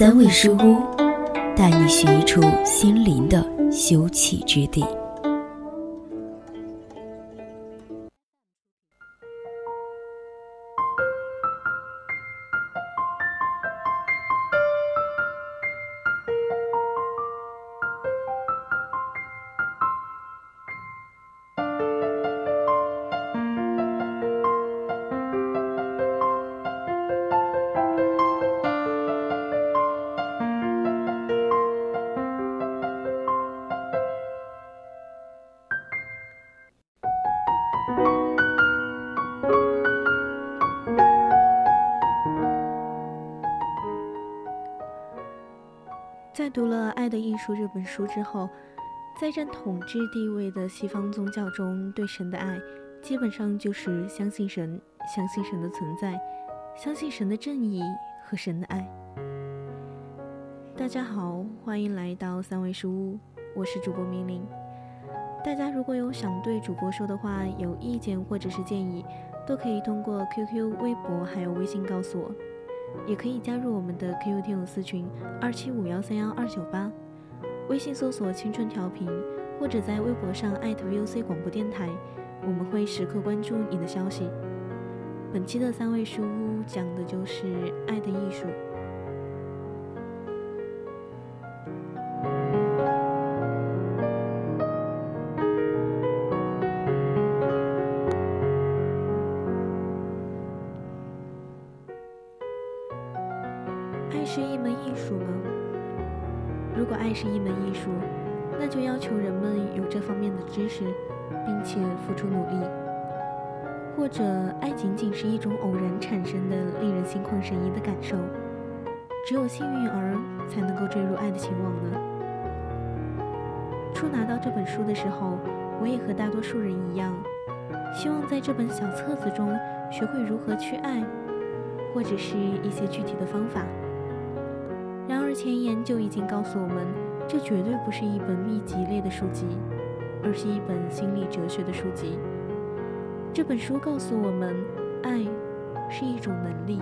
三味书屋，带你寻一处心灵的休憩之地。在读了《爱的艺术》这本书之后，在占统治地位的西方宗教中，对神的爱基本上就是相信神，相信神的存在，相信神的正义和神的爱。大家好，欢迎来到三味书屋，我是主播明玲。大家如果有想对主播说的话、有意见或者是建议，都可以通过 QQ、微博还有微信告诉我。也可以加入我们的 QQ 听友私群二七五幺三幺二九八，微信搜索“青春调频”，或者在微博上艾特 VOC 广播电台，我们会时刻关注你的消息。本期的三味书屋讲的就是爱的艺术。爱是一门艺术吗？如果爱是一门艺术，那就要求人们有这方面的知识，并且付出努力。或者，爱仅仅是一种偶然产生的、令人心旷神怡的感受，只有幸运儿才能够坠入爱的情网呢？初拿到这本书的时候，我也和大多数人一样，希望在这本小册子中学会如何去爱，或者是一些具体的方法。而前言就已经告诉我们，这绝对不是一本秘籍类的书籍，而是一本心理哲学的书籍。这本书告诉我们，爱是一种能力。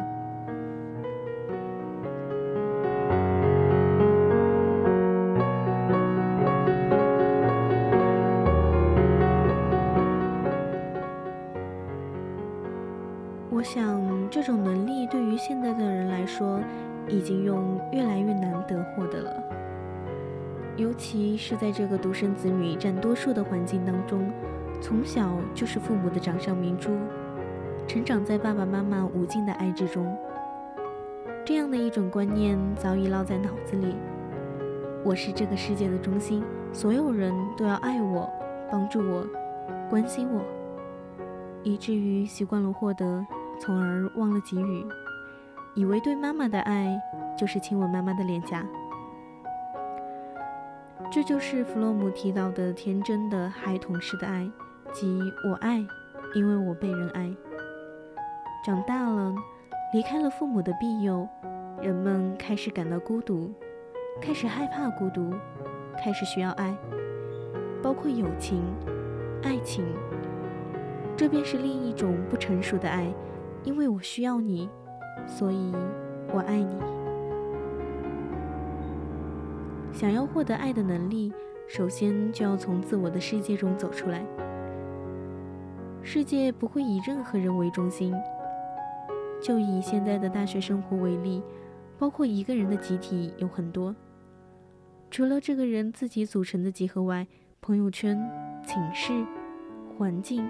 我想，这种能力对于现在的人来说，已经用越来越难得获得了。尤其是在这个独生子女占多数的环境当中，从小就是父母的掌上明珠，成长在爸爸妈妈无尽的爱之中。这样的一种观念早已烙在脑子里：我是这个世界的中心，所有人都要爱我、帮助我、关心我，以至于习惯了获得。从而忘了给予，以为对妈妈的爱就是亲吻妈妈的脸颊。这就是弗洛姆提到的天真的孩童式的爱，即我爱，因为我被人爱。长大了，离开了父母的庇佑，人们开始感到孤独，开始害怕孤独，开始需要爱，包括友情、爱情。这便是另一种不成熟的爱。因为我需要你，所以我爱你。想要获得爱的能力，首先就要从自我的世界中走出来。世界不会以任何人为中心。就以现在的大学生活为例，包括一个人的集体有很多，除了这个人自己组成的集合外，朋友圈、寝室、环境、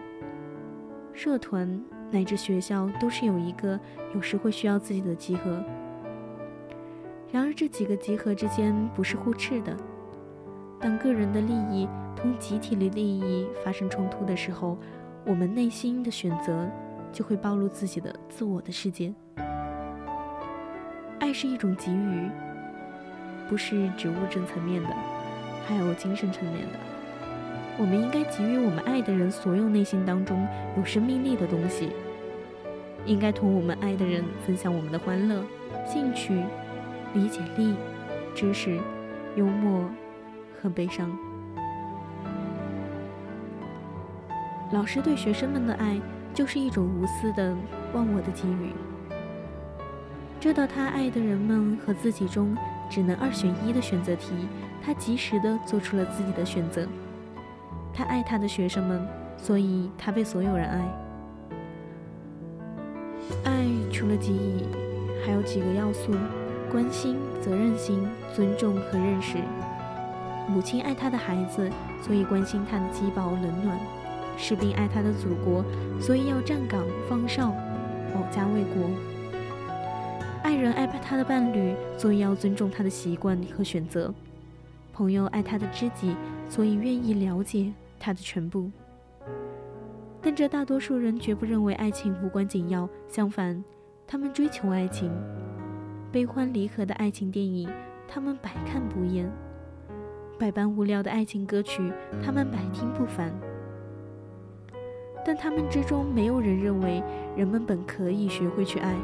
社团。乃至学校都是有一个有时会需要自己的集合，然而这几个集合之间不是互斥的。当个人的利益同集体的利益发生冲突的时候，我们内心的选择就会暴露自己的自我的世界。爱是一种给予，不是指物质层面的，还有精神层面的。我们应该给予我们爱的人所有内心当中有生命力的东西，应该同我们爱的人分享我们的欢乐、兴趣、理解力、知识、幽默和悲伤。老师对学生们的爱，就是一种无私的、忘我的给予。这道他爱的人们和自己中只能二选一的选择题，他及时的做出了自己的选择。他爱他的学生们，所以他被所有人爱。爱除了给予，还有几个要素：关心、责任心、尊重和认识。母亲爱她的孩子，所以关心他的饥饱冷暖；士兵爱他的祖国，所以要站岗放哨，保家卫国；爱人爱他的伴侣，所以要尊重他的习惯和选择；朋友爱他的知己，所以愿意了解。他的全部，但这大多数人绝不认为爱情无关紧要，相反，他们追求爱情。悲欢离合的爱情电影，他们百看不厌；百般无聊的爱情歌曲，他们百听不烦。但他们之中没有人认为人们本可以学会去爱。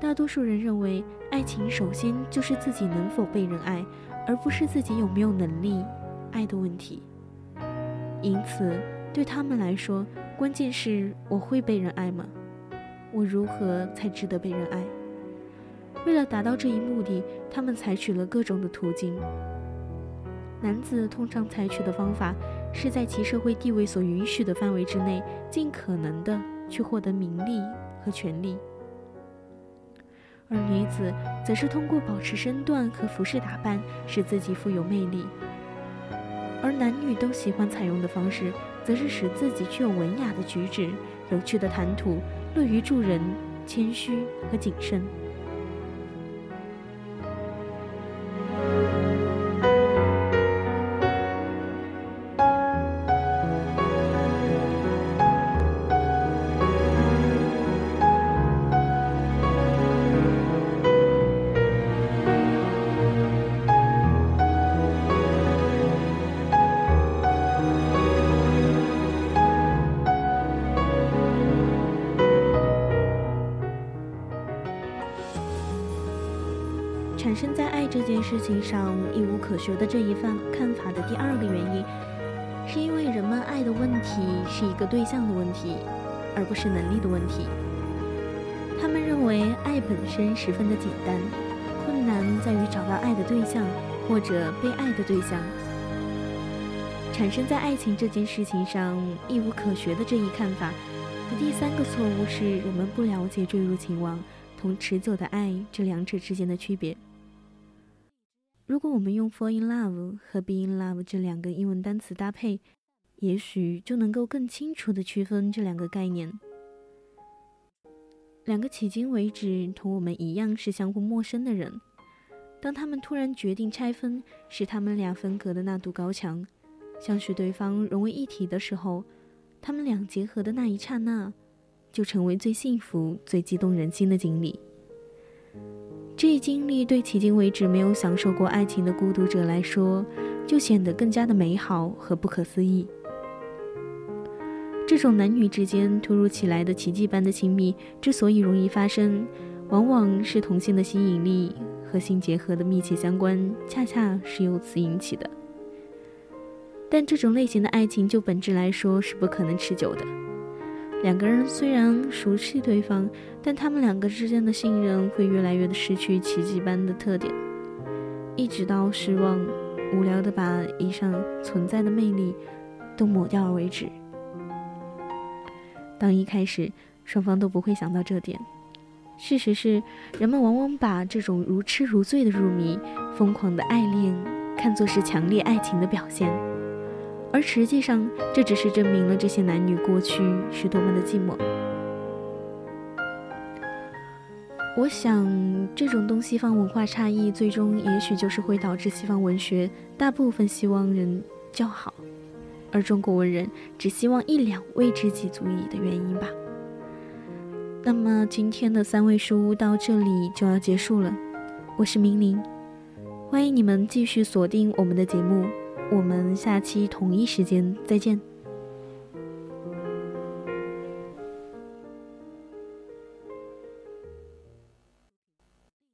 大多数人认为，爱情首先就是自己能否被人爱，而不是自己有没有能力爱的问题。因此，对他们来说，关键是我会被人爱吗？我如何才值得被人爱？为了达到这一目的，他们采取了各种的途径。男子通常采取的方法，是在其社会地位所允许的范围之内，尽可能的去获得名利和权利；而女子，则是通过保持身段和服饰打扮，使自己富有魅力。而男女都喜欢采用的方式，则是使自己具有文雅的举止、有趣的谈吐、乐于助人、谦虚和谨慎。产生在爱这件事情上一无可学的这一番看法的第二个原因，是因为人们爱的问题是一个对象的问题，而不是能力的问题。他们认为爱本身十分的简单，困难在于找到爱的对象或者被爱的对象。产生在爱情这件事情上一无可学的这一看法的第三个错误是，人们不了解坠入情网同持久的爱这两者之间的区别。如果我们用 “fall in love” 和 “be in love” 这两个英文单词搭配，也许就能够更清楚地区分这两个概念。两个迄今为止同我们一样是相互陌生的人，当他们突然决定拆分，使他们俩分隔的那堵高墙，想使对方融为一体的时候，他们俩结合的那一刹那，就成为最幸福、最激动人心的经历。这一经历对迄今为止没有享受过爱情的孤独者来说，就显得更加的美好和不可思议。这种男女之间突如其来的奇迹般的亲密之所以容易发生，往往是同性的吸引力和性结合的密切相关，恰恰是由此引起的。但这种类型的爱情就本质来说是不可能持久的。两个人虽然熟悉对方，但他们两个之间的信任会越来越的失去奇迹般的特点，一直到失望、无聊的把以上存在的魅力都抹掉为止。当一开始双方都不会想到这点，事实是，人们往往把这种如痴如醉的入迷、疯狂的爱恋看作是强烈爱情的表现。而实际上这只是证明了这些男女过去是多么的寂寞。我想这种东西方文化差异最终也许就是会导致西方文学大部分希望人较好而中国文人只希望一两位知己足矣的原因吧。那么今天的三味书屋到这里就要结束了我是明明欢迎你们继续锁定我们的节目。我们下期同一时间再见。